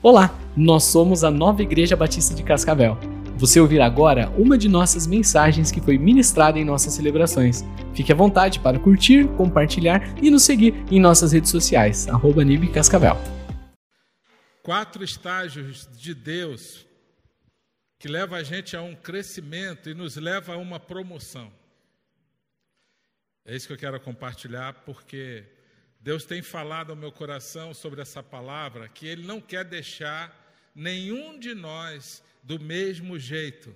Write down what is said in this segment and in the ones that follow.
Olá, nós somos a Nova Igreja Batista de Cascavel. Você ouvirá agora uma de nossas mensagens que foi ministrada em nossas celebrações. Fique à vontade para curtir, compartilhar e nos seguir em nossas redes sociais, arroba Cascavel. Quatro estágios de Deus que leva a gente a um crescimento e nos leva a uma promoção. É isso que eu quero compartilhar, porque Deus tem falado ao meu coração sobre essa palavra que Ele não quer deixar nenhum de nós do mesmo jeito.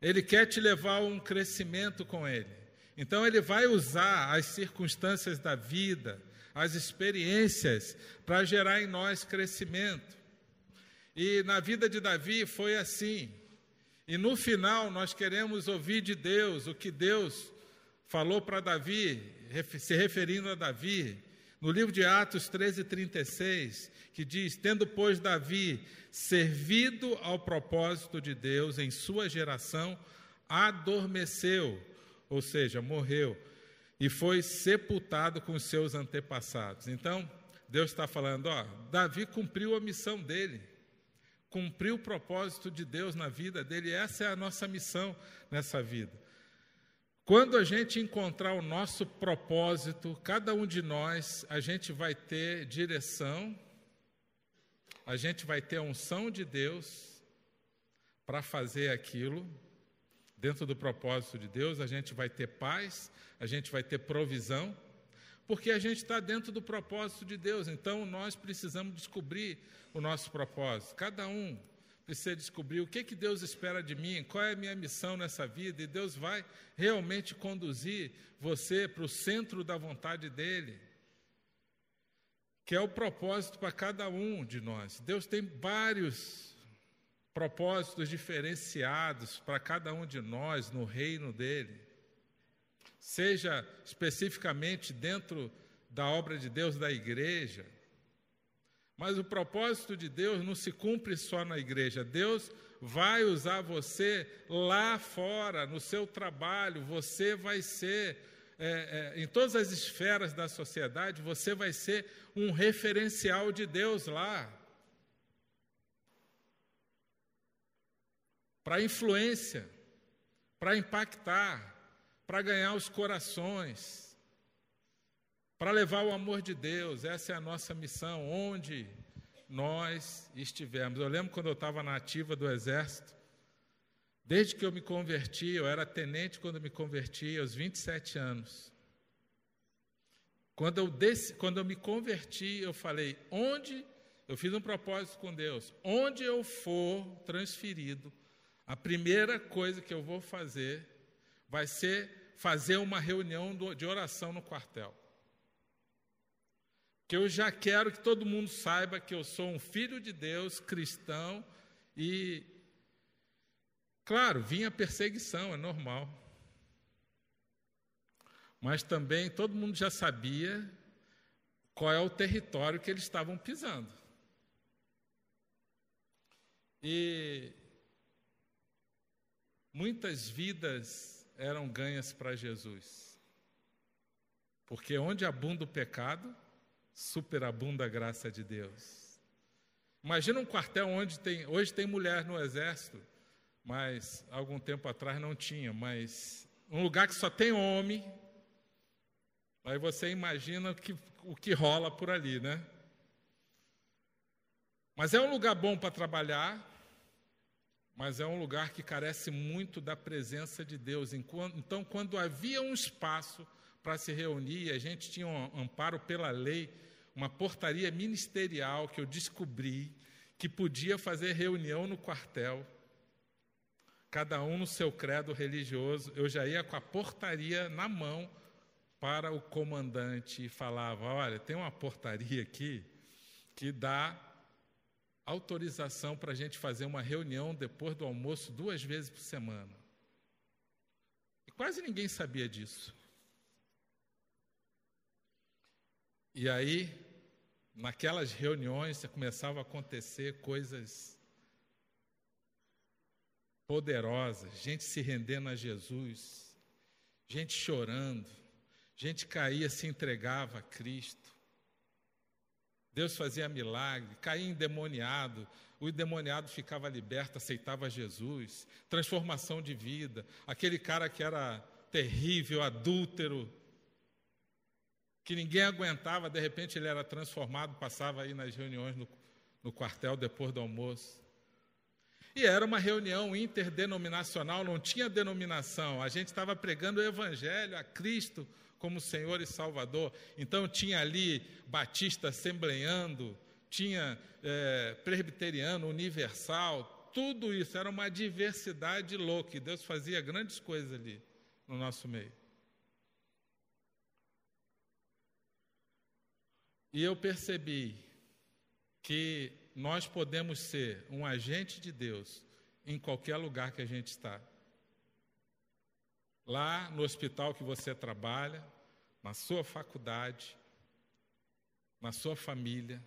Ele quer te levar a um crescimento com Ele. Então, Ele vai usar as circunstâncias da vida, as experiências, para gerar em nós crescimento. E na vida de Davi foi assim. E no final, nós queremos ouvir de Deus o que Deus falou para Davi, se referindo a Davi, no livro de Atos 13, 36, que diz: Tendo, pois, Davi servido ao propósito de Deus em sua geração, adormeceu, ou seja, morreu, e foi sepultado com os seus antepassados. Então, Deus está falando: ó, Davi cumpriu a missão dele, cumpriu o propósito de Deus na vida dele, essa é a nossa missão nessa vida. Quando a gente encontrar o nosso propósito, cada um de nós, a gente vai ter direção, a gente vai ter a unção de Deus para fazer aquilo, dentro do propósito de Deus, a gente vai ter paz, a gente vai ter provisão, porque a gente está dentro do propósito de Deus, então nós precisamos descobrir o nosso propósito, cada um precisa descobrir o que, que Deus espera de mim, qual é a minha missão nessa vida, e Deus vai realmente conduzir você para o centro da vontade dEle, que é o propósito para cada um de nós. Deus tem vários propósitos diferenciados para cada um de nós no reino dEle, seja especificamente dentro da obra de Deus da igreja, mas o propósito de Deus não se cumpre só na igreja. Deus vai usar você lá fora, no seu trabalho. Você vai ser, é, é, em todas as esferas da sociedade, você vai ser um referencial de Deus lá. Para influência, para impactar, para ganhar os corações para levar o amor de Deus. Essa é a nossa missão, onde nós estivermos. Eu lembro quando eu estava na ativa do Exército, desde que eu me converti, eu era tenente quando me converti, aos 27 anos. Quando eu, desci, quando eu me converti, eu falei: onde, eu fiz um propósito com Deus, onde eu for transferido, a primeira coisa que eu vou fazer vai ser fazer uma reunião de oração no quartel que eu já quero que todo mundo saiba que eu sou um filho de Deus, cristão, e, claro, vinha perseguição, é normal. Mas também todo mundo já sabia qual é o território que eles estavam pisando. E muitas vidas eram ganhas para Jesus. Porque onde abunda o pecado, superabunda a graça de Deus. Imagina um quartel onde tem, hoje tem mulher no exército, mas algum tempo atrás não tinha, mas um lugar que só tem homem, aí você imagina o que, o que rola por ali, né? Mas é um lugar bom para trabalhar, mas é um lugar que carece muito da presença de Deus. Então, quando havia um espaço para se reunir, a gente tinha um amparo pela lei, uma portaria ministerial que eu descobri que podia fazer reunião no quartel, cada um no seu credo religioso. Eu já ia com a portaria na mão para o comandante e falava: Olha, tem uma portaria aqui que dá autorização para a gente fazer uma reunião depois do almoço duas vezes por semana. E quase ninguém sabia disso. E aí, naquelas reuniões, começavam a acontecer coisas poderosas, gente se rendendo a Jesus, gente chorando, gente caía, se entregava a Cristo. Deus fazia milagre, caía endemoniado, o endemoniado ficava liberto, aceitava Jesus, transformação de vida. Aquele cara que era terrível, adúltero, que ninguém aguentava, de repente ele era transformado, passava aí nas reuniões no, no quartel depois do almoço. E era uma reunião interdenominacional, não tinha denominação, a gente estava pregando o Evangelho a Cristo como Senhor e Salvador. Então tinha ali Batista assembleando, tinha é, presbiteriano, universal, tudo isso, era uma diversidade louca, e Deus fazia grandes coisas ali no nosso meio. E eu percebi que nós podemos ser um agente de Deus em qualquer lugar que a gente está. Lá no hospital que você trabalha, na sua faculdade, na sua família,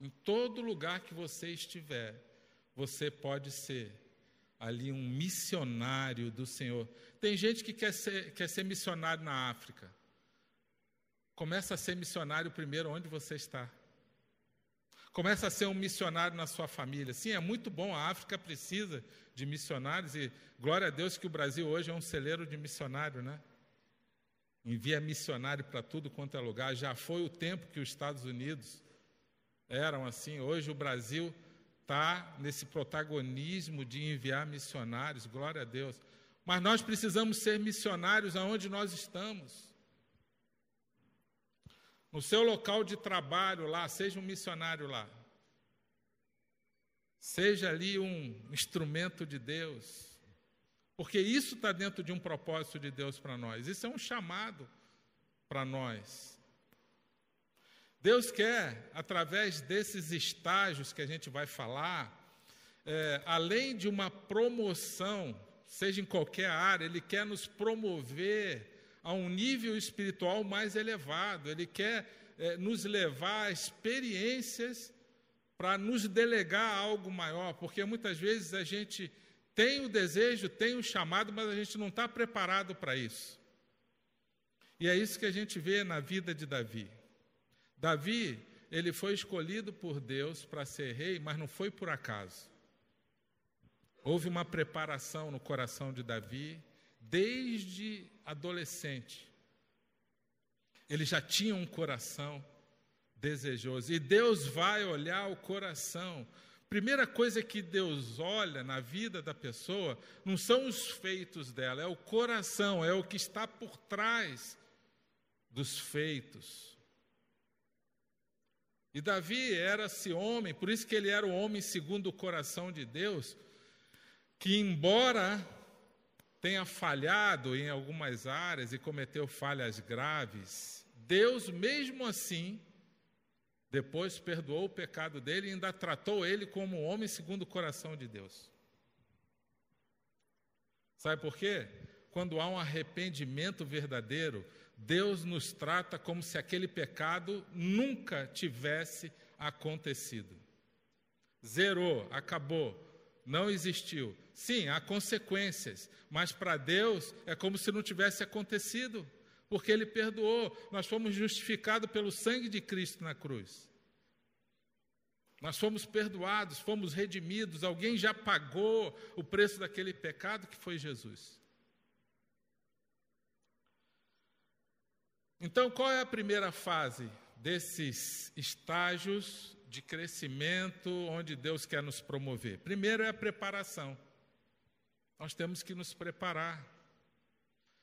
em todo lugar que você estiver, você pode ser ali um missionário do Senhor. Tem gente que quer ser, quer ser missionário na África. Começa a ser missionário primeiro onde você está. Começa a ser um missionário na sua família. Sim, é muito bom, a África precisa de missionários e glória a Deus que o Brasil hoje é um celeiro de missionário, né? Envia missionário para tudo quanto é lugar. Já foi o tempo que os Estados Unidos eram assim. Hoje o Brasil está nesse protagonismo de enviar missionários, glória a Deus. Mas nós precisamos ser missionários aonde nós estamos. No seu local de trabalho lá, seja um missionário lá. Seja ali um instrumento de Deus. Porque isso está dentro de um propósito de Deus para nós. Isso é um chamado para nós. Deus quer, através desses estágios que a gente vai falar, é, além de uma promoção, seja em qualquer área, Ele quer nos promover a um nível espiritual mais elevado, Ele quer é, nos levar a experiências para nos delegar algo maior, porque muitas vezes a gente tem o desejo, tem o chamado, mas a gente não está preparado para isso. E é isso que a gente vê na vida de Davi. Davi, ele foi escolhido por Deus para ser rei, mas não foi por acaso. Houve uma preparação no coração de Davi, desde adolescente, ele já tinha um coração desejoso. E Deus vai olhar o coração. Primeira coisa que Deus olha na vida da pessoa não são os feitos dela, é o coração, é o que está por trás dos feitos. E Davi era esse homem, por isso que ele era o homem segundo o coração de Deus, que embora tenha falhado em algumas áreas e cometeu falhas graves, Deus, mesmo assim, depois perdoou o pecado dele e ainda tratou ele como um homem segundo o coração de Deus. Sabe por quê? Quando há um arrependimento verdadeiro, Deus nos trata como se aquele pecado nunca tivesse acontecido. Zerou, acabou, não existiu. Sim, há consequências, mas para Deus é como se não tivesse acontecido, porque Ele perdoou. Nós fomos justificados pelo sangue de Cristo na cruz. Nós fomos perdoados, fomos redimidos, alguém já pagou o preço daquele pecado que foi Jesus. Então, qual é a primeira fase desses estágios de crescimento onde Deus quer nos promover? Primeiro é a preparação. Nós temos que nos preparar.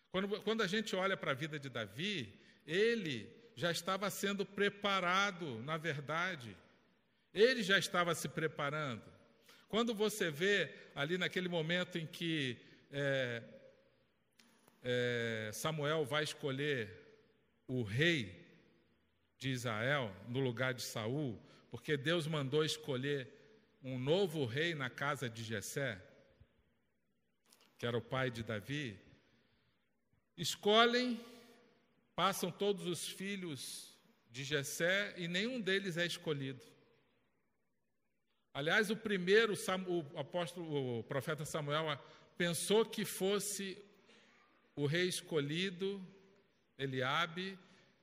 Quando, quando a gente olha para a vida de Davi, ele já estava sendo preparado, na verdade. Ele já estava se preparando. Quando você vê ali naquele momento em que é, é, Samuel vai escolher o rei de Israel no lugar de Saul, porque Deus mandou escolher um novo rei na casa de Jessé, que era o pai de Davi. Escolhem, passam todos os filhos de Jessé e nenhum deles é escolhido. Aliás, o primeiro, o apóstolo, o profeta Samuel pensou que fosse o rei escolhido, Eliabe,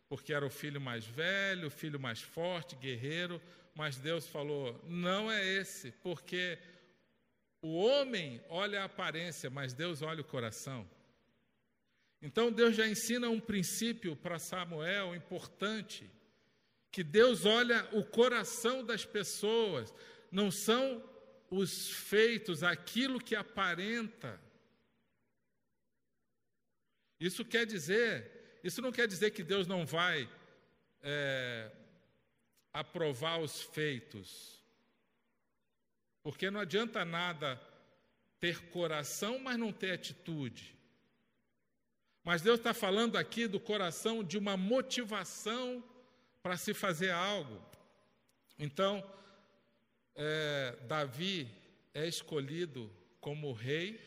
porque era o filho mais velho, o filho mais forte, guerreiro, mas Deus falou: não é esse, porque o homem olha a aparência, mas Deus olha o coração. Então Deus já ensina um princípio para Samuel importante, que Deus olha o coração das pessoas, não são os feitos, aquilo que aparenta. Isso quer dizer, isso não quer dizer que Deus não vai é, aprovar os feitos, porque não adianta nada ter coração, mas não ter atitude. Mas Deus está falando aqui do coração de uma motivação para se fazer algo. Então, é, Davi é escolhido como rei,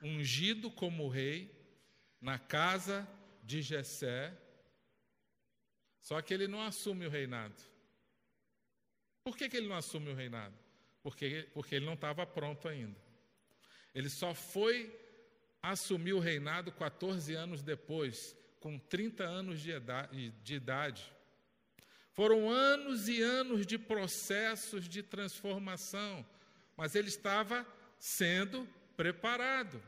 ungido como rei, na casa de Jessé, só que ele não assume o reinado. Por que, que ele não assume o reinado? Porque, porque ele não estava pronto ainda. Ele só foi assumir o reinado 14 anos depois, com 30 anos de idade. De idade. Foram anos e anos de processos de transformação, mas ele estava sendo preparado.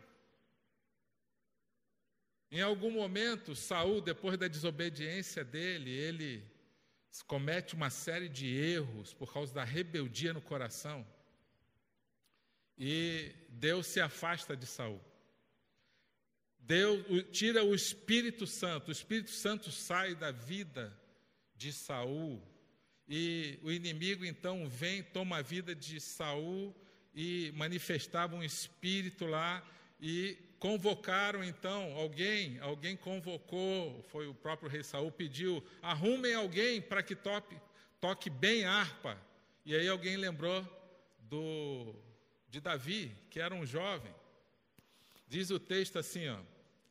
Em algum momento, Saul, depois da desobediência dele, ele comete uma série de erros por causa da rebeldia no coração. E Deus se afasta de Saul. Deus tira o Espírito Santo. O Espírito Santo sai da vida de Saul. E o inimigo então vem, toma a vida de Saul e manifestava um espírito lá e convocaram então alguém, alguém convocou, foi o próprio rei Saul pediu, arrumem alguém para que toque, toque bem harpa. E aí alguém lembrou do de Davi, que era um jovem. Diz o texto assim, ó,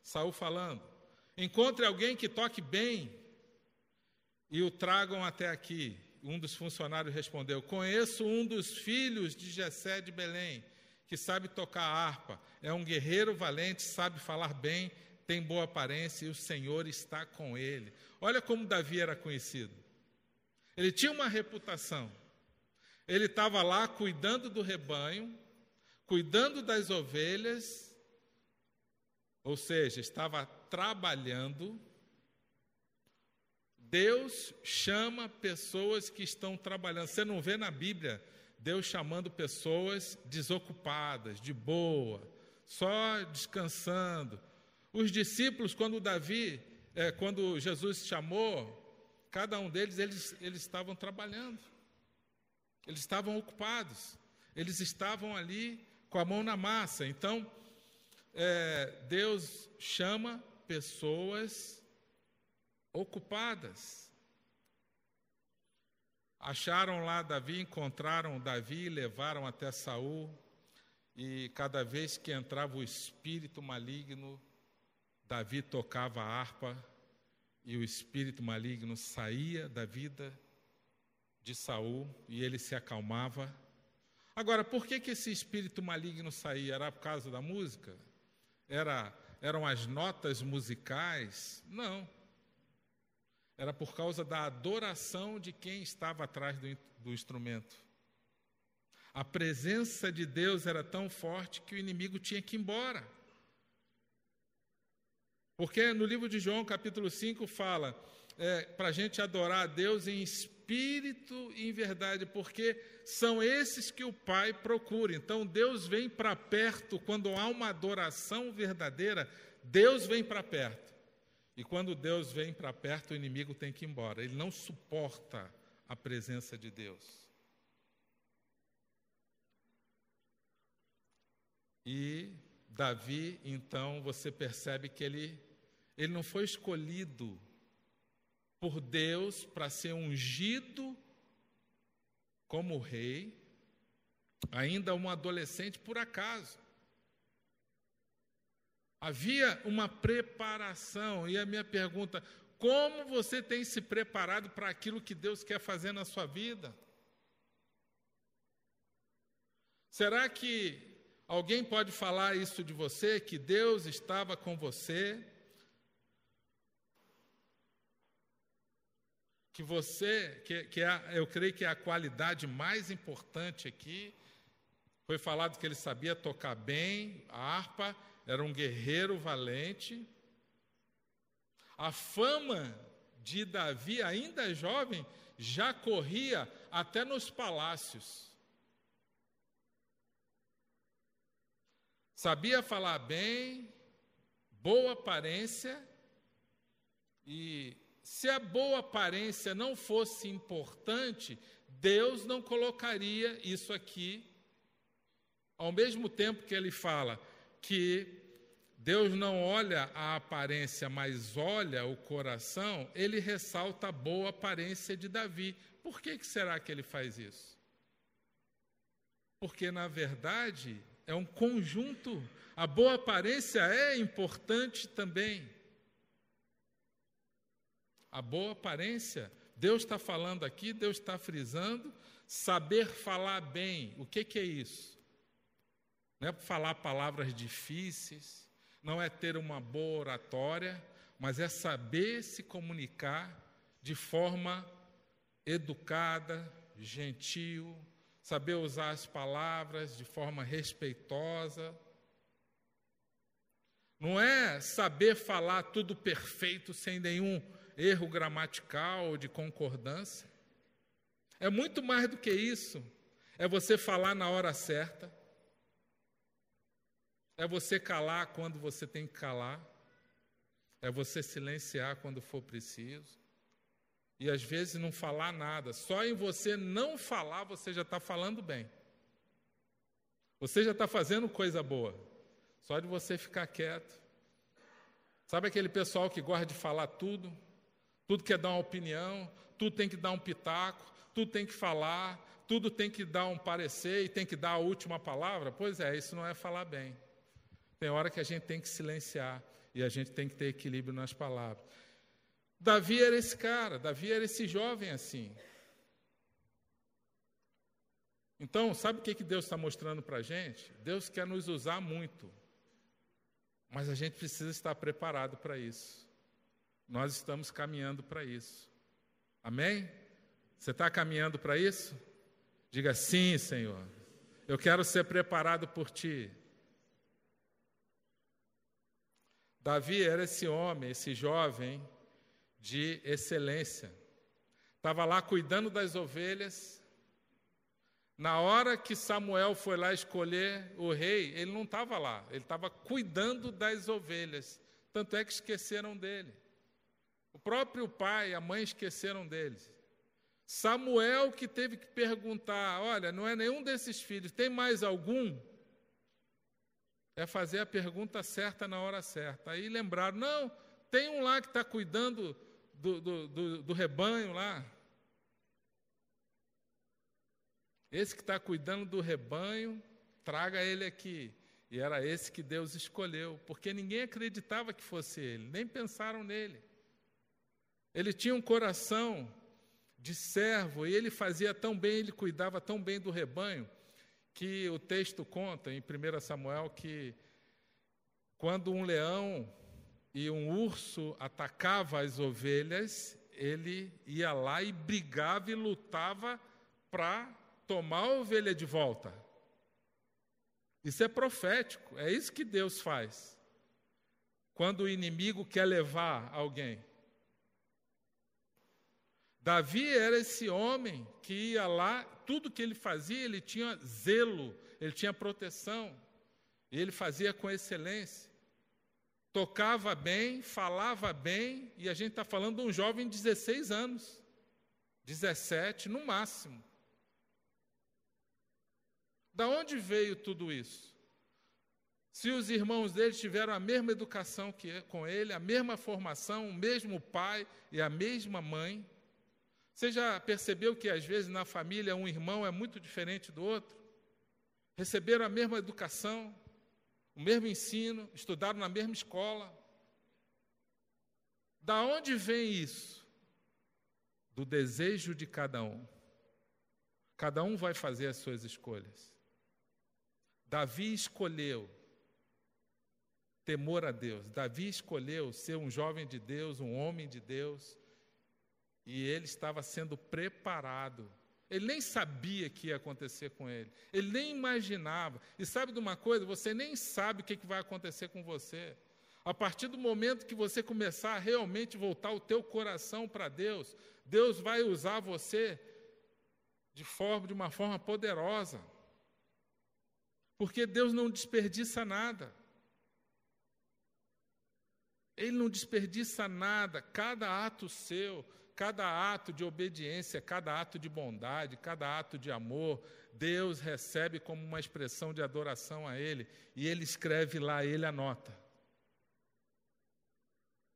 Saul falando: Encontre alguém que toque bem e o tragam até aqui. Um dos funcionários respondeu: Conheço um dos filhos de Jessé de Belém, que sabe tocar harpa. É um guerreiro valente, sabe falar bem, tem boa aparência e o Senhor está com ele. Olha como Davi era conhecido. Ele tinha uma reputação. Ele estava lá cuidando do rebanho, cuidando das ovelhas, ou seja, estava trabalhando Deus chama pessoas que estão trabalhando. Você não vê na Bíblia Deus chamando pessoas desocupadas, de boa, só descansando. Os discípulos, quando Davi, é, quando Jesus chamou, cada um deles, eles, eles estavam trabalhando, eles estavam ocupados, eles estavam ali com a mão na massa. Então, é, Deus chama pessoas ocupadas. Acharam lá Davi, encontraram Davi, levaram até Saul, e cada vez que entrava o espírito maligno, Davi tocava a harpa e o espírito maligno saía da vida de Saul e ele se acalmava. Agora, por que, que esse espírito maligno saía? Era por causa da música? Era, eram as notas musicais? Não era por causa da adoração de quem estava atrás do, do instrumento. A presença de Deus era tão forte que o inimigo tinha que ir embora. Porque no livro de João, capítulo 5, fala é, para a gente adorar a Deus em espírito e em verdade, porque são esses que o Pai procura. Então, Deus vem para perto, quando há uma adoração verdadeira, Deus vem para perto. E quando Deus vem para perto, o inimigo tem que ir embora. Ele não suporta a presença de Deus. E Davi, então, você percebe que ele, ele não foi escolhido por Deus para ser ungido como rei, ainda um adolescente por acaso. Havia uma preparação, e a minha pergunta: como você tem se preparado para aquilo que Deus quer fazer na sua vida? Será que alguém pode falar isso de você, que Deus estava com você? que você, que, que é, eu creio que é a qualidade mais importante aqui, foi falado que ele sabia tocar bem a harpa, era um guerreiro valente. A fama de Davi, ainda jovem, já corria até nos palácios. Sabia falar bem, boa aparência, e se a boa aparência não fosse importante, Deus não colocaria isso aqui ao mesmo tempo que ele fala que Deus não olha a aparência, mas olha o coração, ele ressalta a boa aparência de Davi. Por que, que será que ele faz isso? Porque, na verdade, é um conjunto. A boa aparência é importante também. A boa aparência, Deus está falando aqui, Deus está frisando, saber falar bem. O que, que é isso? não é falar palavras difíceis, não é ter uma boa oratória, mas é saber se comunicar de forma educada, gentil, saber usar as palavras de forma respeitosa. Não é saber falar tudo perfeito sem nenhum erro gramatical ou de concordância. É muito mais do que isso. É você falar na hora certa, é você calar quando você tem que calar. É você silenciar quando for preciso. E às vezes não falar nada. Só em você não falar, você já está falando bem. Você já está fazendo coisa boa. Só de você ficar quieto. Sabe aquele pessoal que gosta de falar tudo? Tudo quer dar uma opinião, tudo tem que dar um pitaco, tudo tem que falar, tudo tem que dar um parecer e tem que dar a última palavra? Pois é, isso não é falar bem. Tem hora que a gente tem que silenciar e a gente tem que ter equilíbrio nas palavras. Davi era esse cara, Davi era esse jovem assim. Então, sabe o que, que Deus está mostrando para a gente? Deus quer nos usar muito, mas a gente precisa estar preparado para isso. Nós estamos caminhando para isso. Amém? Você está caminhando para isso? Diga sim, Senhor. Eu quero ser preparado por Ti. Davi era esse homem, esse jovem de excelência. Estava lá cuidando das ovelhas. Na hora que Samuel foi lá escolher o rei, ele não estava lá, ele estava cuidando das ovelhas. Tanto é que esqueceram dele. O próprio pai e a mãe esqueceram dele. Samuel que teve que perguntar: olha, não é nenhum desses filhos, tem mais algum? é fazer a pergunta certa na hora certa. Aí lembraram, não, tem um lá que está cuidando do, do, do, do, rebanho lá. Esse que está cuidando do rebanho, traga ele aqui. E era esse que Deus escolheu, porque ninguém acreditava que fosse ele, nem pensaram nele. Ele tinha um coração de servo e ele fazia tão bem, ele cuidava tão bem do rebanho, que o texto conta em 1 Samuel que quando um leão e um urso atacava as ovelhas, ele ia lá e brigava e lutava para tomar a ovelha de volta. Isso é profético, é isso que Deus faz. Quando o inimigo quer levar alguém. Davi era esse homem que ia lá, tudo que ele fazia, ele tinha zelo, ele tinha proteção, ele fazia com excelência. Tocava bem, falava bem, e a gente está falando de um jovem de 16 anos, 17 no máximo. Da onde veio tudo isso? Se os irmãos dele tiveram a mesma educação que com ele, a mesma formação, o mesmo pai e a mesma mãe, você já percebeu que às vezes na família um irmão é muito diferente do outro? Receberam a mesma educação, o mesmo ensino, estudaram na mesma escola. Da onde vem isso? Do desejo de cada um. Cada um vai fazer as suas escolhas. Davi escolheu temor a Deus. Davi escolheu ser um jovem de Deus, um homem de Deus, E ele estava sendo preparado. Ele nem sabia que ia acontecer com ele. Ele nem imaginava. E sabe de uma coisa? Você nem sabe o que vai acontecer com você. A partir do momento que você começar a realmente voltar o teu coração para Deus, Deus vai usar você de forma de uma forma poderosa. Porque Deus não desperdiça nada. Ele não desperdiça nada, cada ato seu, cada ato de obediência, cada ato de bondade, cada ato de amor, Deus recebe como uma expressão de adoração a Ele, e Ele escreve lá, Ele anota.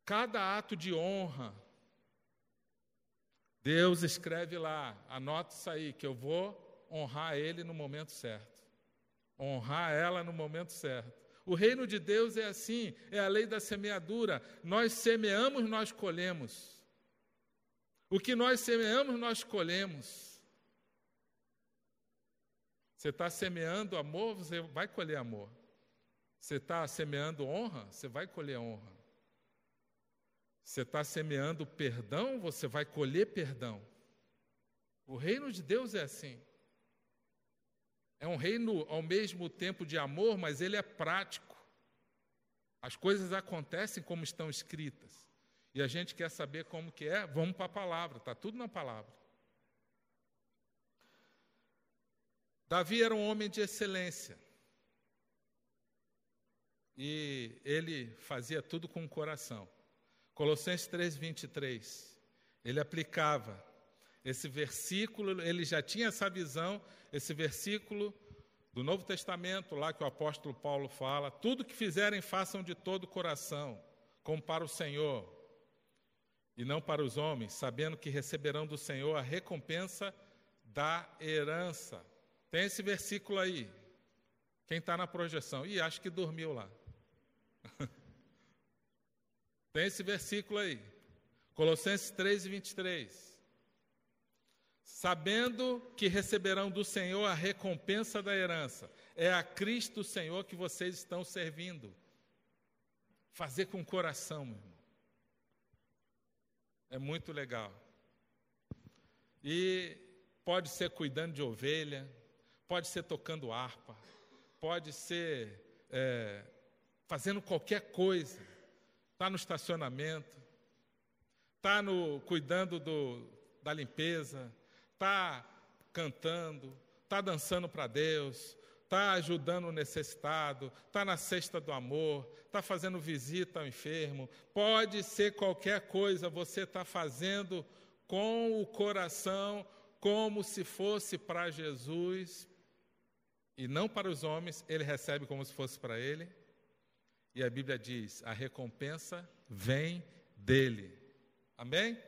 Cada ato de honra, Deus escreve lá, anota isso aí, que eu vou honrar Ele no momento certo, honrar ela no momento certo. O reino de Deus é assim, é a lei da semeadura. Nós semeamos, nós colhemos. O que nós semeamos, nós colhemos. Você está semeando amor, você vai colher amor. Você está semeando honra, você vai colher honra. Você está semeando perdão, você vai colher perdão. O reino de Deus é assim. É um reino ao mesmo tempo de amor, mas ele é prático. As coisas acontecem como estão escritas. E a gente quer saber como que é, vamos para a palavra, está tudo na palavra. Davi era um homem de excelência. E ele fazia tudo com o coração. Colossenses 3, 23. Ele aplicava esse versículo, ele já tinha essa visão, esse versículo do Novo Testamento, lá que o apóstolo Paulo fala: tudo que fizerem, façam de todo o coração, como para o Senhor, e não para os homens, sabendo que receberão do Senhor a recompensa da herança. Tem esse versículo aí. Quem está na projeção? E acho que dormiu lá. Tem esse versículo aí. Colossenses 3, 23 sabendo que receberão do Senhor a recompensa da herança. É a Cristo Senhor que vocês estão servindo. Fazer com o coração, meu irmão. É muito legal. E pode ser cuidando de ovelha, pode ser tocando harpa, pode ser é, fazendo qualquer coisa. Está no estacionamento, está no cuidando do, da limpeza, está cantando, está dançando para Deus, está ajudando o necessitado, está na cesta do amor, está fazendo visita ao enfermo, pode ser qualquer coisa, você está fazendo com o coração como se fosse para Jesus e não para os homens, ele recebe como se fosse para ele. E a Bíblia diz: a recompensa vem dele. Amém?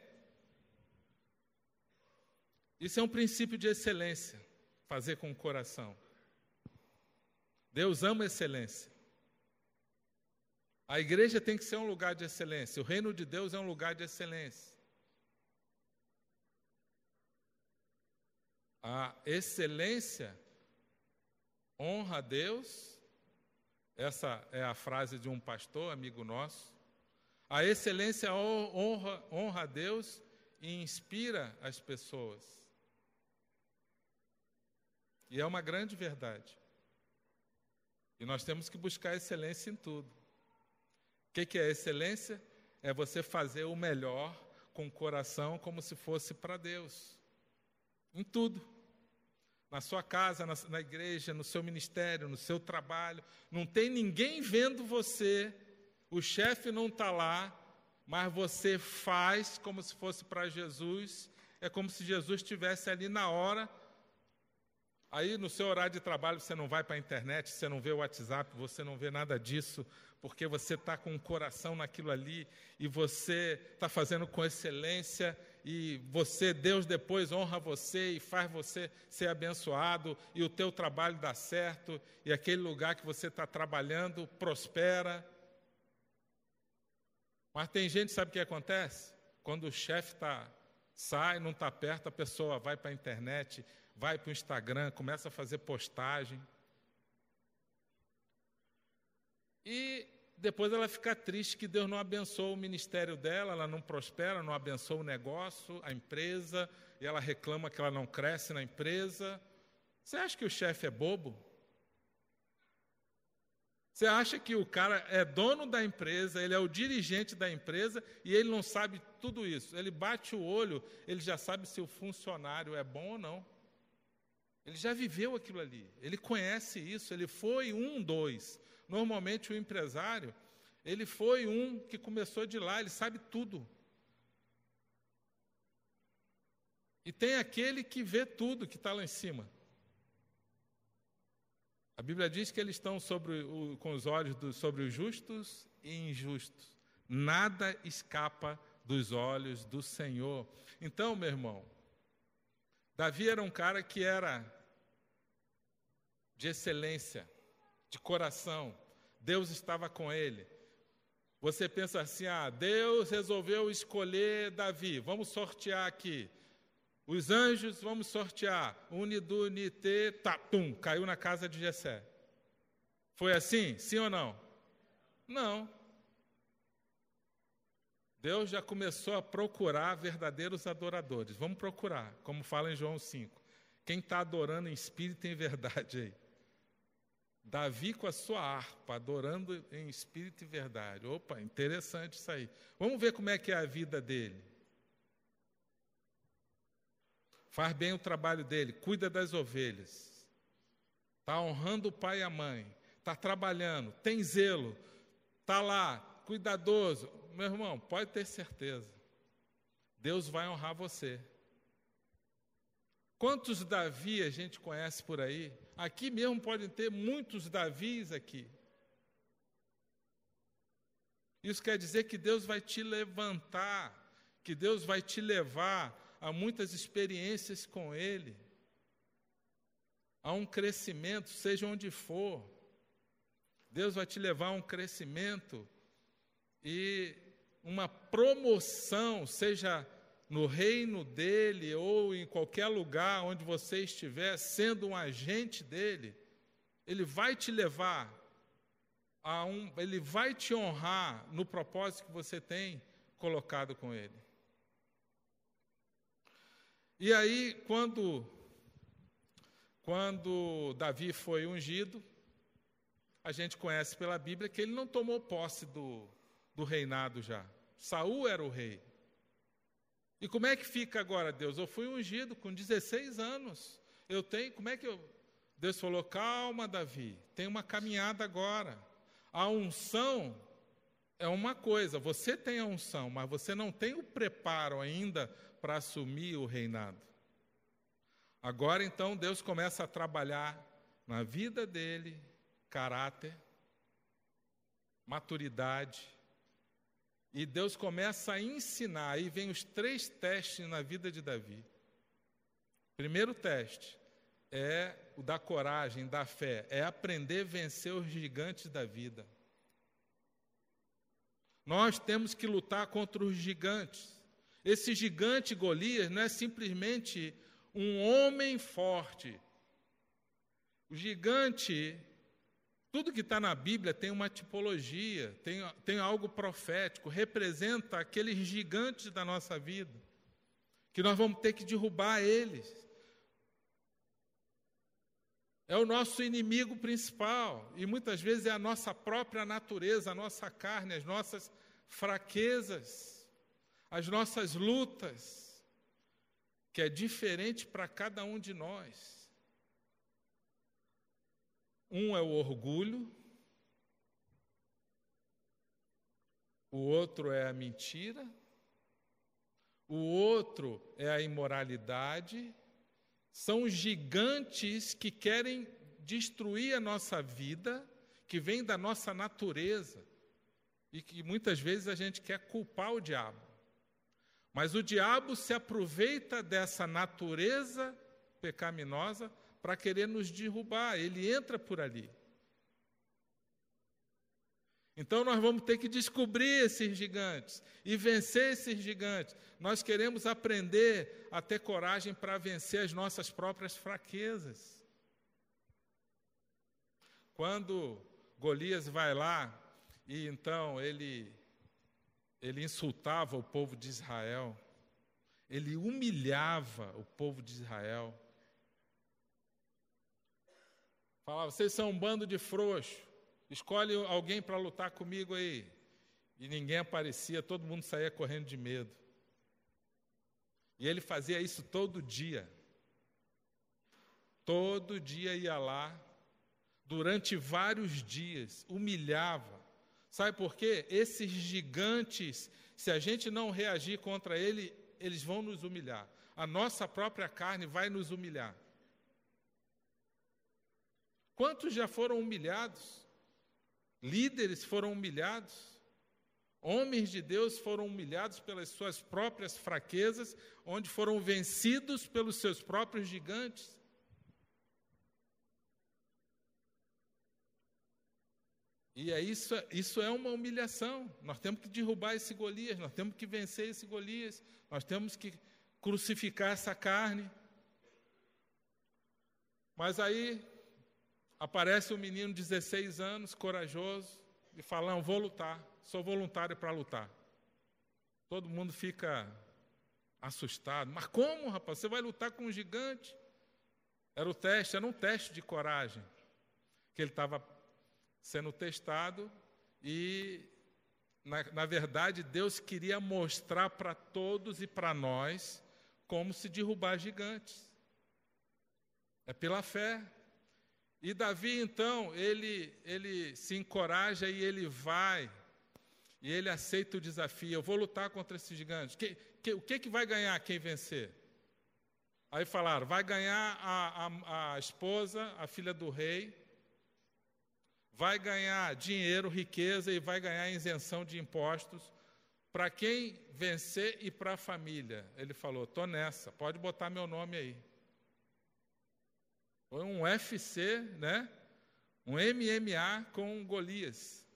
Isso é um princípio de excelência, fazer com o coração. Deus ama excelência. A igreja tem que ser um lugar de excelência. O reino de Deus é um lugar de excelência. A excelência honra a Deus. Essa é a frase de um pastor, amigo nosso. A excelência honra, honra a Deus e inspira as pessoas. E é uma grande verdade. E nós temos que buscar excelência em tudo. O que, que é excelência? É você fazer o melhor com o coração como se fosse para Deus. Em tudo. Na sua casa, na, na igreja, no seu ministério, no seu trabalho. Não tem ninguém vendo você, o chefe não está lá, mas você faz como se fosse para Jesus. É como se Jesus estivesse ali na hora Aí no seu horário de trabalho você não vai para a internet, você não vê o WhatsApp, você não vê nada disso, porque você está com o coração naquilo ali e você está fazendo com excelência e você, Deus depois honra você e faz você ser abençoado e o teu trabalho dá certo e aquele lugar que você está trabalhando prospera. Mas tem gente, sabe o que acontece? Quando o chefe tá, sai, não está perto, a pessoa vai para a internet, vai para o Instagram, começa a fazer postagem. E depois ela fica triste que Deus não abençoou o ministério dela, ela não prospera, não abençoa o negócio, a empresa, e ela reclama que ela não cresce na empresa. Você acha que o chefe é bobo? Você acha que o cara é dono da empresa, ele é o dirigente da empresa e ele não sabe tudo isso? Ele bate o olho, ele já sabe se o funcionário é bom ou não. Ele já viveu aquilo ali, ele conhece isso, ele foi um, dois. Normalmente o empresário, ele foi um que começou de lá, ele sabe tudo. E tem aquele que vê tudo que está lá em cima. A Bíblia diz que eles estão o, com os olhos do, sobre os justos e injustos. Nada escapa dos olhos do Senhor. Então, meu irmão, Davi era um cara que era de excelência, de coração. Deus estava com ele. Você pensa assim: ah, Deus resolveu escolher Davi. Vamos sortear aqui. Os anjos, vamos sortear. Unidunite, tatum, caiu na casa de Jessé. Foi assim? Sim ou não? Não. Deus já começou a procurar verdadeiros adoradores. Vamos procurar, como fala em João 5. Quem está adorando em espírito e em verdade aí? Davi com a sua harpa, adorando em espírito e verdade. Opa, interessante isso aí. Vamos ver como é que é a vida dele faz bem o trabalho dele, cuida das ovelhas, está honrando o pai e a mãe, está trabalhando, tem zelo, está lá, cuidadoso. Meu irmão, pode ter certeza, Deus vai honrar você. Quantos Davi a gente conhece por aí? Aqui mesmo podem ter muitos Davis aqui. Isso quer dizer que Deus vai te levantar, que Deus vai te levar a muitas experiências com Ele, a um crescimento, seja onde for. Deus vai te levar a um crescimento e uma promoção, seja no reino dele ou em qualquer lugar onde você estiver, sendo um agente dele, ele vai te levar a um, ele vai te honrar no propósito que você tem colocado com ele. E aí, quando, quando Davi foi ungido, a gente conhece pela Bíblia que ele não tomou posse do, do reinado já. Saul era o rei. E como é que fica agora, Deus? Eu fui ungido com 16 anos. Eu tenho, como é que eu. Deus falou: calma, Davi, tem uma caminhada agora. A unção é uma coisa, você tem a unção, mas você não tem o preparo ainda para assumir o reinado. Agora então Deus começa a trabalhar na vida dele caráter, maturidade, e Deus começa a ensinar. Aí vem os três testes na vida de Davi. Primeiro teste é o da coragem, da fé, é aprender a vencer os gigantes da vida. Nós temos que lutar contra os gigantes. Esse gigante Golias não é simplesmente um homem forte. O gigante, tudo que está na Bíblia tem uma tipologia, tem, tem algo profético, representa aqueles gigantes da nossa vida, que nós vamos ter que derrubar eles. É o nosso inimigo principal, e muitas vezes é a nossa própria natureza, a nossa carne, as nossas fraquezas as nossas lutas, que é diferente para cada um de nós. Um é o orgulho, o outro é a mentira, o outro é a imoralidade. São gigantes que querem destruir a nossa vida, que vem da nossa natureza e que muitas vezes a gente quer culpar o diabo. Mas o diabo se aproveita dessa natureza pecaminosa para querer nos derrubar, ele entra por ali. Então nós vamos ter que descobrir esses gigantes e vencer esses gigantes. Nós queremos aprender a ter coragem para vencer as nossas próprias fraquezas. Quando Golias vai lá E então ele, ele insultava o povo de Israel, ele humilhava o povo de Israel. Falava, vocês são um bando de frouxos, escolhe alguém para lutar comigo aí. E ninguém aparecia, todo mundo saía correndo de medo. E ele fazia isso todo dia. Todo dia ia lá, durante vários dias, humilhava. Sabe por quê? Esses gigantes, se a gente não reagir contra ele, eles vão nos humilhar. A nossa própria carne vai nos humilhar. Quantos já foram humilhados? Líderes foram humilhados? Homens de Deus foram humilhados pelas suas próprias fraquezas, onde foram vencidos pelos seus próprios gigantes. E é isso, isso é uma humilhação. Nós temos que derrubar esse Golias, nós temos que vencer esse Golias, nós temos que crucificar essa carne. Mas aí aparece um menino de 16 anos, corajoso, e fala: Não, vou lutar, sou voluntário para lutar. Todo mundo fica assustado. Mas como, rapaz? Você vai lutar com um gigante? Era o teste, era um teste de coragem que ele estava sendo testado e, na, na verdade, Deus queria mostrar para todos e para nós como se derrubar gigantes. É pela fé. E Davi, então, ele, ele se encoraja e ele vai, e ele aceita o desafio. Eu vou lutar contra esses gigantes. Que, que, o que, que vai ganhar quem vencer? Aí falaram: vai ganhar a, a, a esposa, a filha do rei, vai ganhar dinheiro, riqueza e vai ganhar isenção de impostos para quem vencer e para a família. Ele falou: estou nessa, pode botar meu nome aí. Foi um UFC, né? Um MMA com Golias.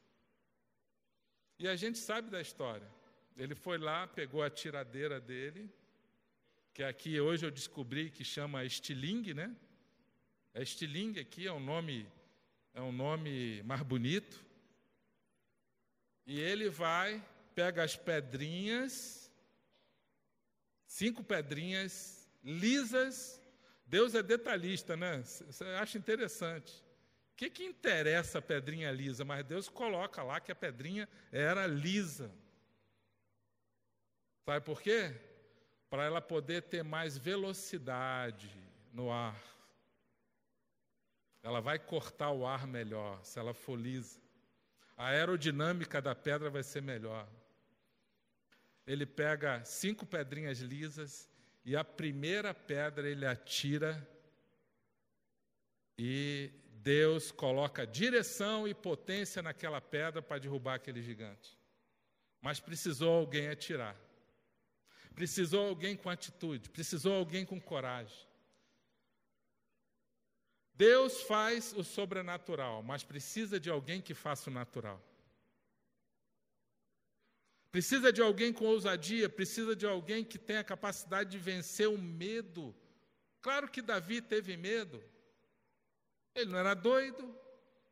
E a gente sabe da história. Ele foi lá, pegou a tiradeira dele, que aqui hoje eu descobri que chama estilingue, né? É estilingue aqui, é um nome é um nome mais bonito. E ele vai, pega as pedrinhas, cinco pedrinhas lisas. Deus é detalhista, né? Você acha interessante. O que, que interessa a pedrinha lisa? Mas Deus coloca lá que a pedrinha era lisa. Sabe por quê? Para ela poder ter mais velocidade no ar. Ela vai cortar o ar melhor se ela for lisa. A aerodinâmica da pedra vai ser melhor. Ele pega cinco pedrinhas lisas e a primeira pedra ele atira e Deus coloca direção e potência naquela pedra para derrubar aquele gigante. Mas precisou alguém atirar. Precisou alguém com atitude, precisou alguém com coragem. Deus faz o sobrenatural, mas precisa de alguém que faça o natural. Precisa de alguém com ousadia, precisa de alguém que tenha capacidade de vencer o medo. Claro que Davi teve medo. Ele não era doido.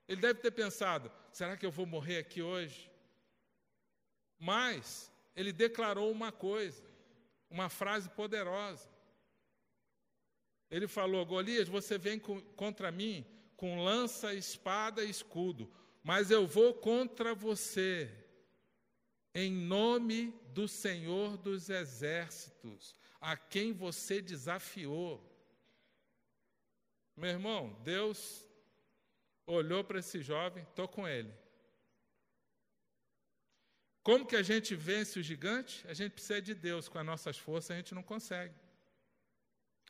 Ele deve ter pensado: será que eu vou morrer aqui hoje? Mas ele declarou uma coisa, uma frase poderosa. Ele falou: Golias, você vem com, contra mim com lança, espada e escudo, mas eu vou contra você em nome do Senhor dos exércitos, a quem você desafiou. Meu irmão, Deus olhou para esse jovem, estou com ele. Como que a gente vence o gigante? A gente precisa de Deus, com as nossas forças a gente não consegue.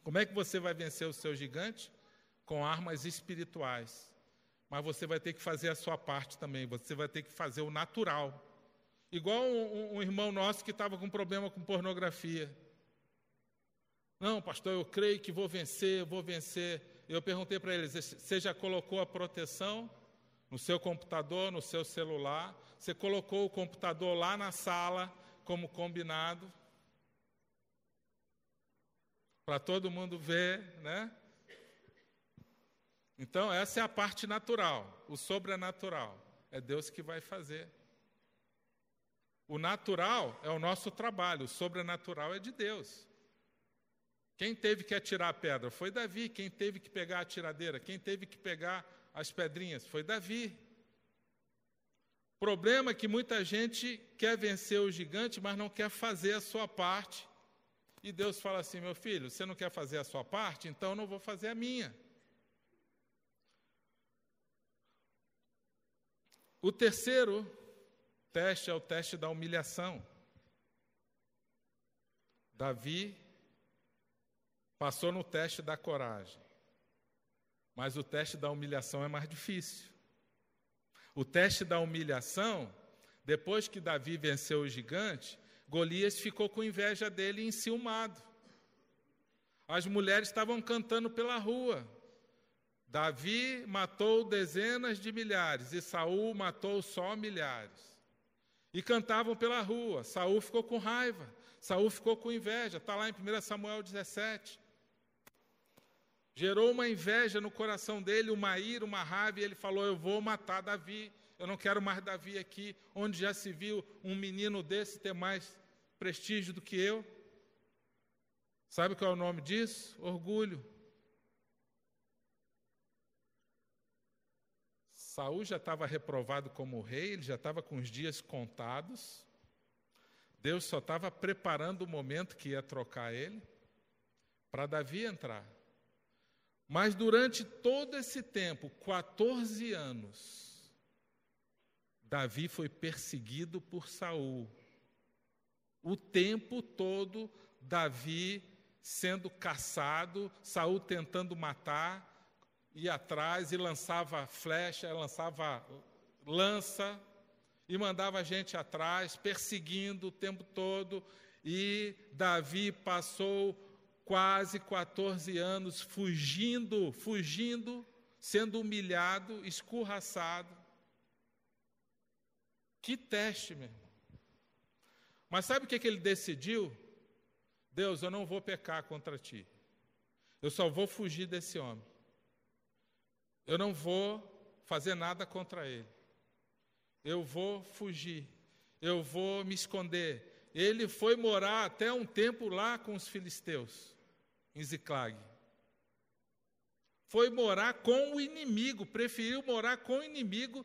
Como é que você vai vencer o seu gigante? Com armas espirituais. Mas você vai ter que fazer a sua parte também, você vai ter que fazer o natural. Igual um, um irmão nosso que estava com problema com pornografia. Não, pastor, eu creio que vou vencer, vou vencer. Eu perguntei para ele: você já colocou a proteção no seu computador, no seu celular? Você colocou o computador lá na sala, como combinado? para todo mundo ver, né? Então, essa é a parte natural, o sobrenatural. é Deus que vai fazer. O natural é o nosso trabalho, o sobrenatural é de Deus. Quem teve que atirar a pedra foi Davi, quem teve que pegar a tiradeira, quem teve que pegar as pedrinhas foi Davi. Problema é que muita gente quer vencer o gigante, mas não quer fazer a sua parte. E Deus fala assim: meu filho, você não quer fazer a sua parte, então eu não vou fazer a minha. O terceiro teste é o teste da humilhação. Davi passou no teste da coragem, mas o teste da humilhação é mais difícil. O teste da humilhação, depois que Davi venceu o gigante, Golias ficou com inveja dele e enciumado. As mulheres estavam cantando pela rua. Davi matou dezenas de milhares e Saul matou só milhares. E cantavam pela rua. Saul ficou com raiva. Saul ficou com inveja. Está lá em 1 Samuel 17. Gerou uma inveja no coração dele, uma ira, uma raiva, e ele falou: Eu vou matar Davi. Eu não quero mais Davi aqui, onde já se viu um menino desse ter mais prestígio do que eu. Sabe qual é o nome disso? Orgulho. Saul já estava reprovado como rei, ele já estava com os dias contados. Deus só estava preparando o momento que ia trocar ele para Davi entrar. Mas durante todo esse tempo, 14 anos, Davi foi perseguido por Saul. O tempo todo, Davi sendo caçado, Saul tentando matar, ia atrás e lançava flecha, lançava lança e mandava gente atrás, perseguindo o tempo todo. E Davi passou quase 14 anos fugindo, fugindo, sendo humilhado, escorraçado. Que teste, meu irmão. Mas sabe o que, que ele decidiu? Deus, eu não vou pecar contra ti. Eu só vou fugir desse homem. Eu não vou fazer nada contra ele. Eu vou fugir. Eu vou me esconder. Ele foi morar até um tempo lá com os filisteus, em Ziclag. Foi morar com o inimigo, preferiu morar com o inimigo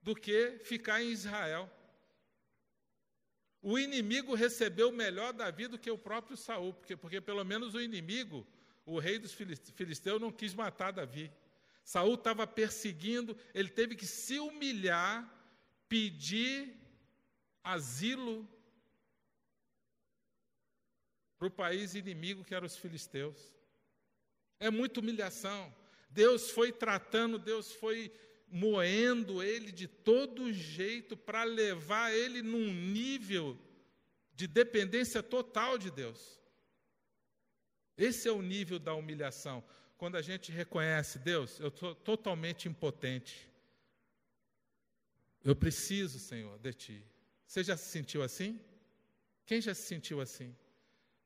do que ficar em Israel. O inimigo recebeu melhor Davi do que o próprio Saul, porque, porque pelo menos o inimigo, o rei dos filisteus, não quis matar Davi. Saul estava perseguindo, ele teve que se humilhar, pedir asilo para o país inimigo que eram os filisteus. É muita humilhação. Deus foi tratando, Deus foi moendo ele de todo jeito para levar ele num nível de dependência total de Deus. Esse é o nível da humilhação. Quando a gente reconhece, Deus, eu estou totalmente impotente. Eu preciso, Senhor, de Ti. Você já se sentiu assim? Quem já se sentiu assim?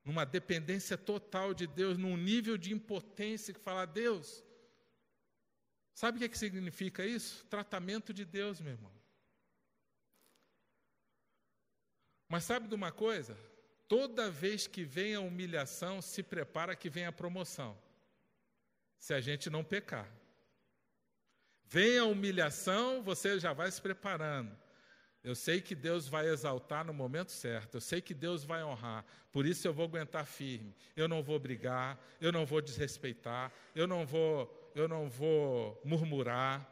Numa dependência total de Deus, num nível de impotência que fala, Deus, Sabe o que, é que significa isso? Tratamento de Deus, meu irmão. Mas sabe de uma coisa? Toda vez que vem a humilhação, se prepara que vem a promoção. Se a gente não pecar. Vem a humilhação, você já vai se preparando. Eu sei que Deus vai exaltar no momento certo, eu sei que Deus vai honrar, por isso eu vou aguentar firme. Eu não vou brigar, eu não vou desrespeitar, eu não vou eu não vou murmurar.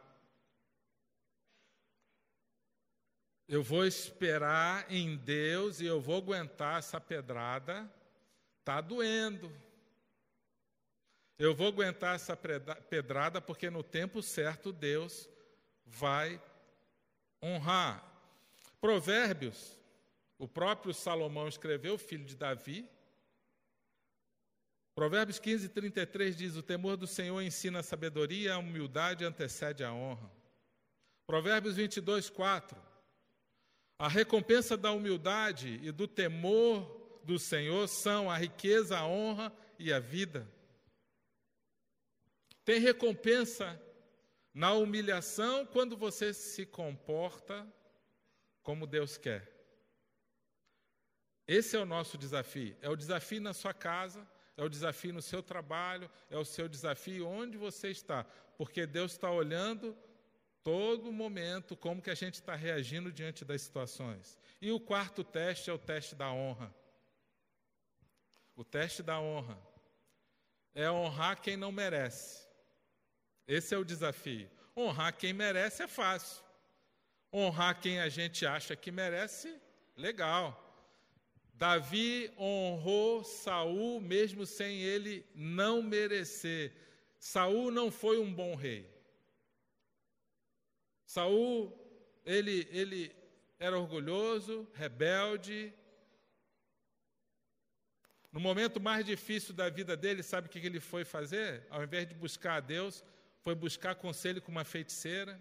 Eu vou esperar em Deus e eu vou aguentar essa pedrada. Está doendo. Eu vou aguentar essa pedrada porque no tempo certo Deus vai honrar. Provérbios, o próprio Salomão escreveu, filho de Davi, Provérbios 15, 33 diz: O temor do Senhor ensina a sabedoria, a humildade antecede a honra. Provérbios 22, 4. A recompensa da humildade e do temor do Senhor são a riqueza, a honra e a vida. Tem recompensa na humilhação quando você se comporta como Deus quer. Esse é o nosso desafio. É o desafio na sua casa, é o desafio no seu trabalho, é o seu desafio onde você está, porque Deus está olhando todo momento como que a gente está reagindo diante das situações. E o quarto teste é o teste da honra. O teste da honra é honrar quem não merece. Esse é o desafio. Honrar quem merece é fácil. Honrar quem a gente acha que merece, legal. Davi honrou Saul mesmo sem ele não merecer. Saul não foi um bom rei. Saul, ele, ele era orgulhoso, rebelde. No momento mais difícil da vida dele, sabe o que ele foi fazer? Ao invés de buscar a Deus, foi buscar conselho com uma feiticeira.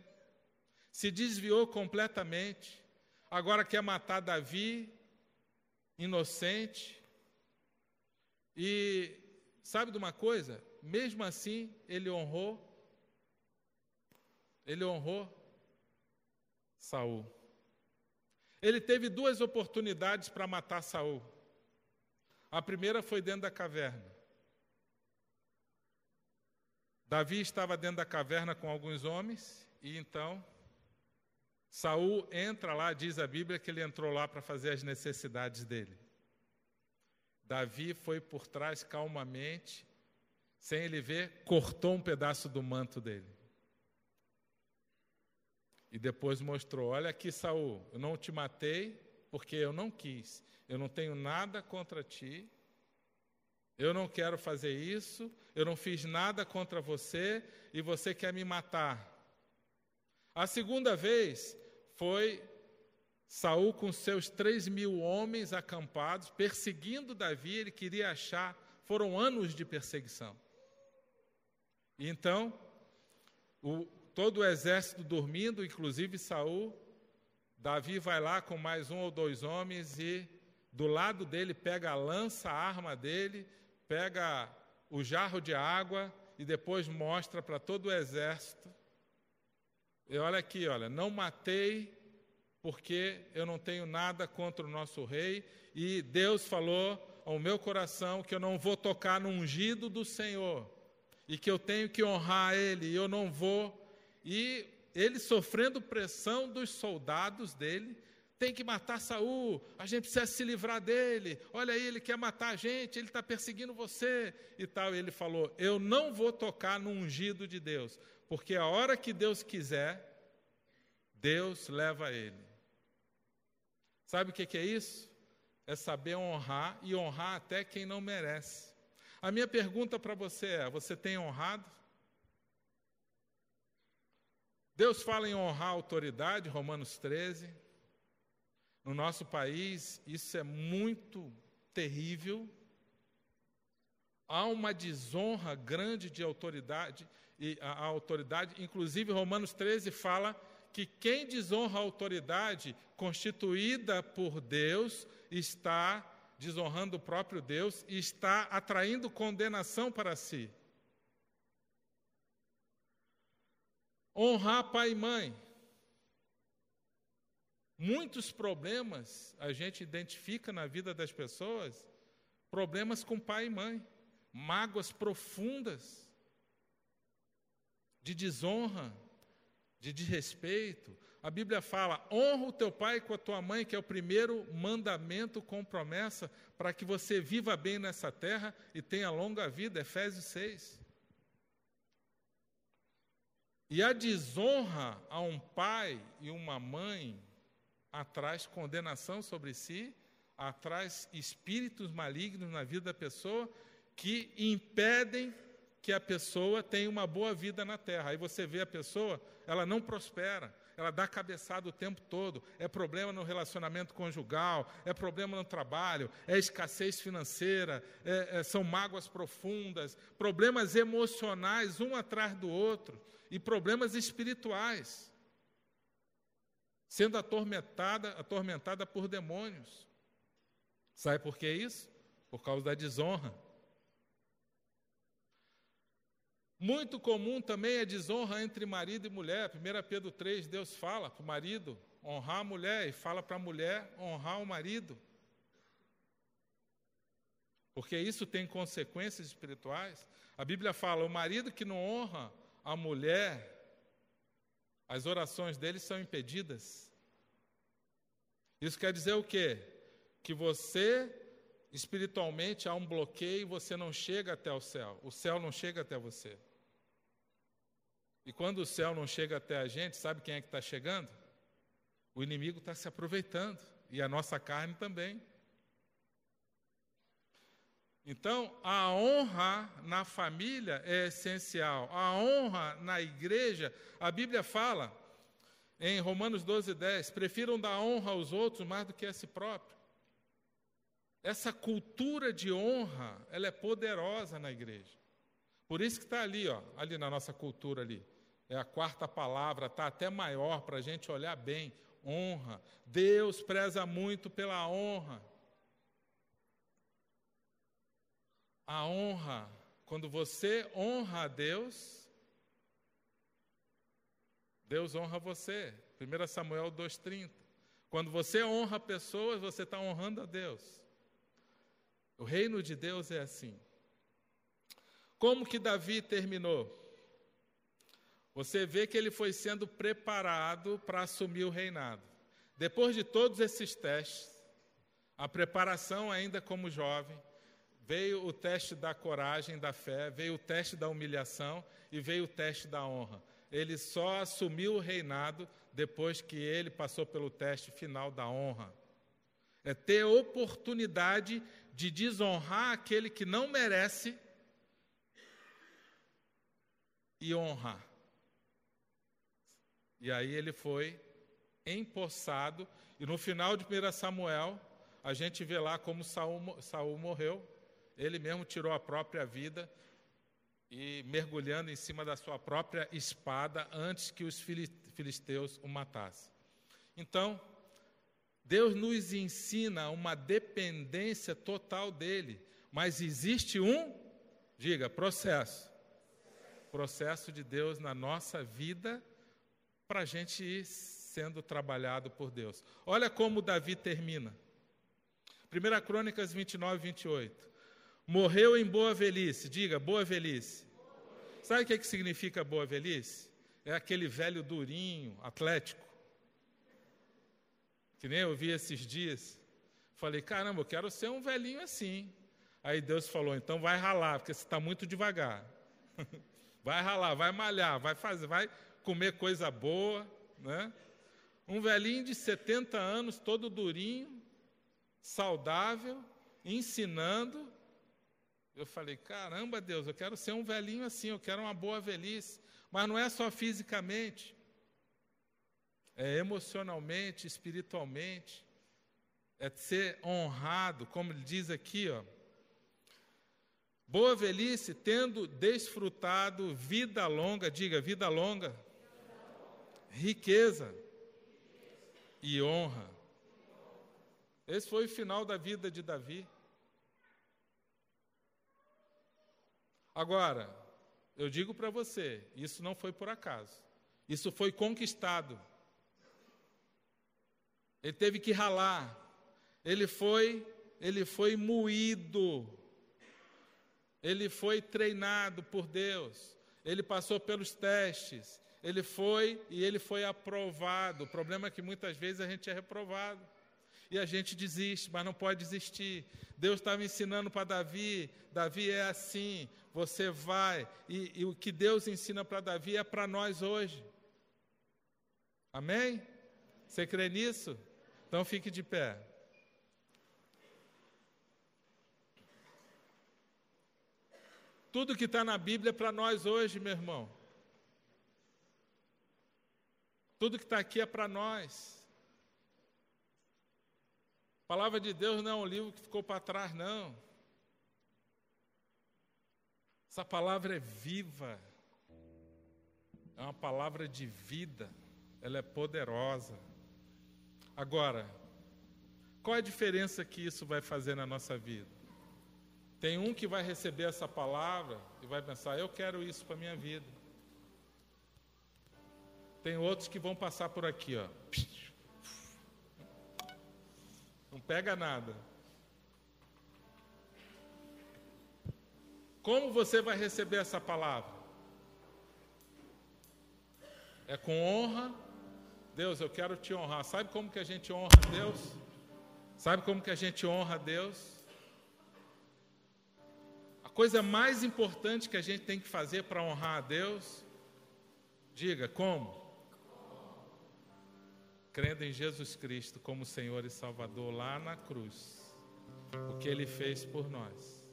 Se desviou completamente. Agora quer matar Davi, inocente. E sabe de uma coisa? Mesmo assim, ele honrou. Ele honrou Saul. Ele teve duas oportunidades para matar Saul. A primeira foi dentro da caverna. Davi estava dentro da caverna com alguns homens e então Saul entra lá, diz a Bíblia que ele entrou lá para fazer as necessidades dele. Davi foi por trás calmamente, sem ele ver, cortou um pedaço do manto dele. E depois mostrou: Olha aqui, Saul, eu não te matei porque eu não quis. Eu não tenho nada contra ti. Eu não quero fazer isso. Eu não fiz nada contra você e você quer me matar. A segunda vez foi Saul com seus três mil homens acampados, perseguindo Davi, ele queria achar, foram anos de perseguição. Então, o, todo o exército dormindo, inclusive Saul, Davi vai lá com mais um ou dois homens e do lado dele pega a lança, a arma dele, pega o jarro de água e depois mostra para todo o exército e olha aqui, olha, não matei porque eu não tenho nada contra o nosso rei e Deus falou ao meu coração que eu não vou tocar no ungido do Senhor e que eu tenho que honrar ele e eu não vou. E ele sofrendo pressão dos soldados dele, tem que matar Saul, a gente precisa se livrar dele. Olha aí, ele quer matar a gente, ele está perseguindo você e tal. E ele falou: Eu não vou tocar no ungido de Deus, porque a hora que Deus quiser, Deus leva ele. Sabe o que é isso? É saber honrar e honrar até quem não merece. A minha pergunta para você é: você tem honrado? Deus fala em honrar a autoridade, Romanos 13. No nosso país, isso é muito terrível. Há uma desonra grande de autoridade e a, a autoridade, inclusive Romanos 13 fala que quem desonra a autoridade constituída por Deus está desonrando o próprio Deus e está atraindo condenação para si. Honrar pai e mãe. Muitos problemas a gente identifica na vida das pessoas, problemas com pai e mãe, mágoas profundas de desonra, de desrespeito. A Bíblia fala: honra o teu pai com a tua mãe, que é o primeiro mandamento com promessa para que você viva bem nessa terra e tenha longa vida. Efésios 6. E a desonra a um pai e uma mãe atrás condenação sobre si, atrás espíritos malignos na vida da pessoa que impedem que a pessoa tenha uma boa vida na terra. Aí você vê a pessoa, ela não prospera, ela dá cabeçada o tempo todo. É problema no relacionamento conjugal, é problema no trabalho, é escassez financeira, é, é, são mágoas profundas, problemas emocionais um atrás do outro e problemas espirituais. Sendo atormentada, atormentada por demônios. Sabe por que isso? Por causa da desonra. Muito comum também é desonra entre marido e mulher. 1 Pedro 3, Deus fala para o marido honrar a mulher e fala para a mulher honrar o marido. Porque isso tem consequências espirituais. A Bíblia fala: o marido que não honra a mulher, as orações dele são impedidas. Isso quer dizer o quê? Que você, espiritualmente, há um bloqueio e você não chega até o céu. O céu não chega até você. E quando o céu não chega até a gente, sabe quem é que está chegando? O inimigo está se aproveitando, e a nossa carne também. Então, a honra na família é essencial. A honra na igreja, a Bíblia fala em Romanos 12, 10: prefiram dar honra aos outros mais do que a si próprio. Essa cultura de honra, ela é poderosa na igreja. Por isso que está ali, ó, ali na nossa cultura ali é a quarta palavra, está até maior para a gente olhar bem. Honra. Deus preza muito pela honra. A honra, quando você honra a Deus, Deus honra você. 1 Samuel 2,30. Quando você honra pessoas, você está honrando a Deus. O reino de Deus é assim. Como que Davi terminou? você vê que ele foi sendo preparado para assumir o reinado. Depois de todos esses testes, a preparação ainda como jovem, veio o teste da coragem, da fé, veio o teste da humilhação e veio o teste da honra. Ele só assumiu o reinado depois que ele passou pelo teste final da honra. É ter oportunidade de desonrar aquele que não merece e honrar. E aí ele foi empossado, e no final de 1 Samuel, a gente vê lá como Saul, Saul morreu, ele mesmo tirou a própria vida e mergulhando em cima da sua própria espada antes que os filisteus o matassem. Então, Deus nos ensina uma dependência total dele, mas existe um, diga, processo. Processo de Deus na nossa vida para a gente ir sendo trabalhado por Deus. Olha como Davi termina. 1 Crônicas 29, 28. Morreu em boa velhice. Diga, boa velhice. Sabe o que, é que significa boa velhice? É aquele velho durinho, atlético. Que nem eu vi esses dias. Falei, caramba, eu quero ser um velhinho assim. Aí Deus falou, então vai ralar, porque você está muito devagar. vai ralar, vai malhar, vai fazer, vai comer coisa boa, né? Um velhinho de 70 anos, todo durinho, saudável, ensinando. Eu falei: caramba, Deus, eu quero ser um velhinho assim, eu quero uma boa velhice. Mas não é só fisicamente, é emocionalmente, espiritualmente, é ser honrado, como ele diz aqui, ó. Boa velhice, tendo desfrutado vida longa, diga vida longa, riqueza e honra. Esse foi o final da vida de Davi. Agora, eu digo para você, isso não foi por acaso. Isso foi conquistado. Ele teve que ralar. Ele foi, ele foi moído. Ele foi treinado por Deus. Ele passou pelos testes. Ele foi e ele foi aprovado. O problema é que muitas vezes a gente é reprovado. E a gente desiste, mas não pode desistir. Deus estava ensinando para Davi: Davi é assim, você vai. E, e o que Deus ensina para Davi é para nós hoje. Amém? Você crê nisso? Então fique de pé. Tudo que está na Bíblia é para nós hoje, meu irmão. Tudo que está aqui é para nós. A palavra de Deus não é um livro que ficou para trás, não. Essa palavra é viva. É uma palavra de vida. Ela é poderosa. Agora, qual é a diferença que isso vai fazer na nossa vida? Tem um que vai receber essa palavra e vai pensar: eu quero isso para minha vida. Tem outros que vão passar por aqui, ó. Não pega nada. Como você vai receber essa palavra? É com honra. Deus, eu quero te honrar. Sabe como que a gente honra Deus? Sabe como que a gente honra Deus? A coisa mais importante que a gente tem que fazer para honrar a Deus, diga como? Crendo em Jesus Cristo como Senhor e Salvador lá na cruz, o que Ele fez por nós.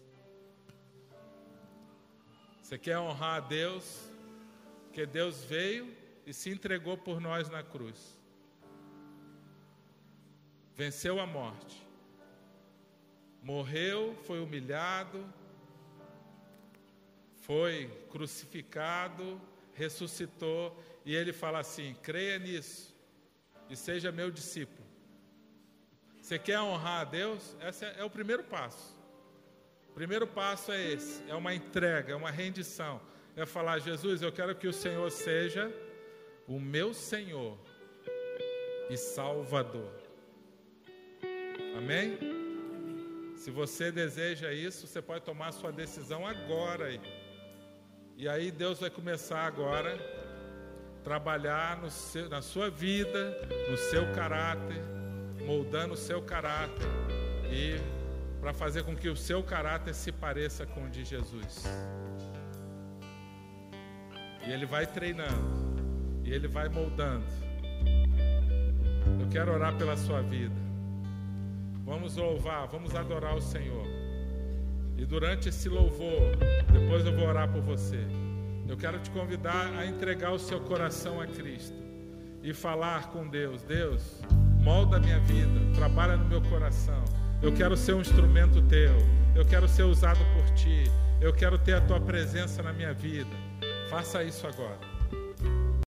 Você quer honrar a Deus? Porque Deus veio e se entregou por nós na cruz. Venceu a morte. Morreu, foi humilhado, foi crucificado, ressuscitou, e ele fala assim: creia nisso e seja meu discípulo. Você quer honrar a Deus? Esse é o primeiro passo. O primeiro passo é esse: é uma entrega, é uma rendição. É falar, Jesus, eu quero que o Senhor seja o meu Senhor e Salvador. Amém? Se você deseja isso, você pode tomar sua decisão agora. E aí Deus vai começar agora trabalhar seu, na sua vida, no seu caráter, moldando o seu caráter e para fazer com que o seu caráter se pareça com o de Jesus. E ele vai treinando, e ele vai moldando. Eu quero orar pela sua vida. Vamos louvar, vamos adorar o Senhor. E durante esse louvor, depois eu vou orar por você. Eu quero te convidar a entregar o seu coração a Cristo e falar com Deus: Deus, molda a minha vida, trabalha no meu coração. Eu quero ser um instrumento teu. Eu quero ser usado por ti. Eu quero ter a tua presença na minha vida. Faça isso agora.